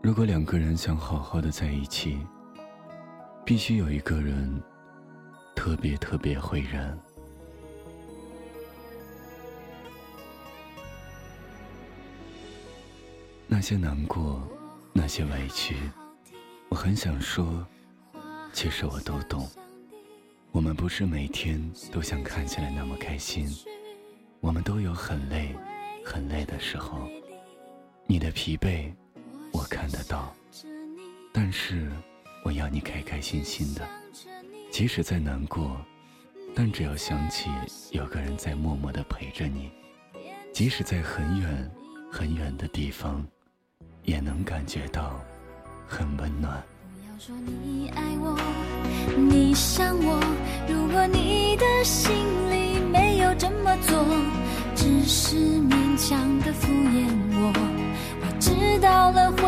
如果两个人想好好的在一起，必须有一个人特别特别会忍。那些难过，那些委屈，我很想说，其实我都懂。我们不是每天都像看起来那么开心，我们都有很累、很累的时候。你的疲惫，看得到，但是我要你开开心心的。即使再难过，但只要想起有个人在默默的陪着你，即使在很远很远的地方。也能感觉到很温暖。不要说你爱我，你想我。如果你的心里没有这么做，只是勉强的敷衍我，我知道了会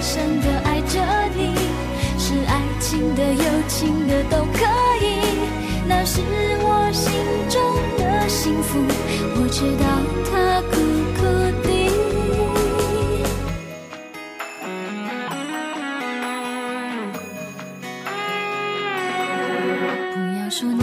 深、深的爱着你。是爱情的、友情的都可以，那是我心中的幸福。我知道它苦苦。的不要说你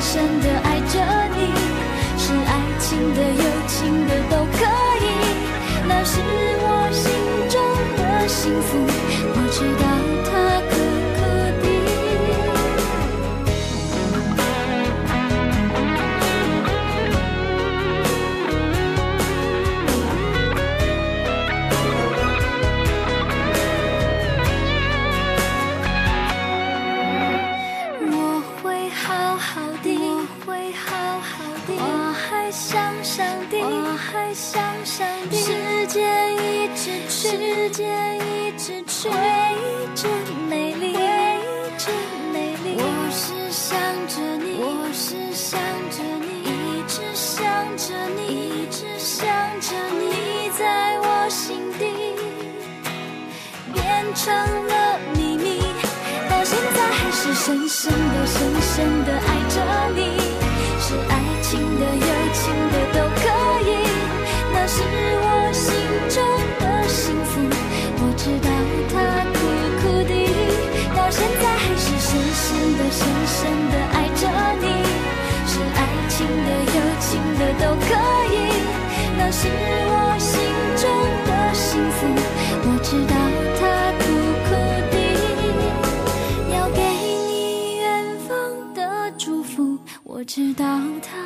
一生的爱。时间一直去，时间一直去，回忆真美丽，回忆真美丽。我是想着你，我是想着你，一直想着你，一直想着你，在我心底变成了秘密，到现在还是深深的、深深的爱的、深深的爱着你。是爱情的、友情的都可以，那是我心中的幸福，我知道它苦苦的，要给你远方的祝福，我知道它。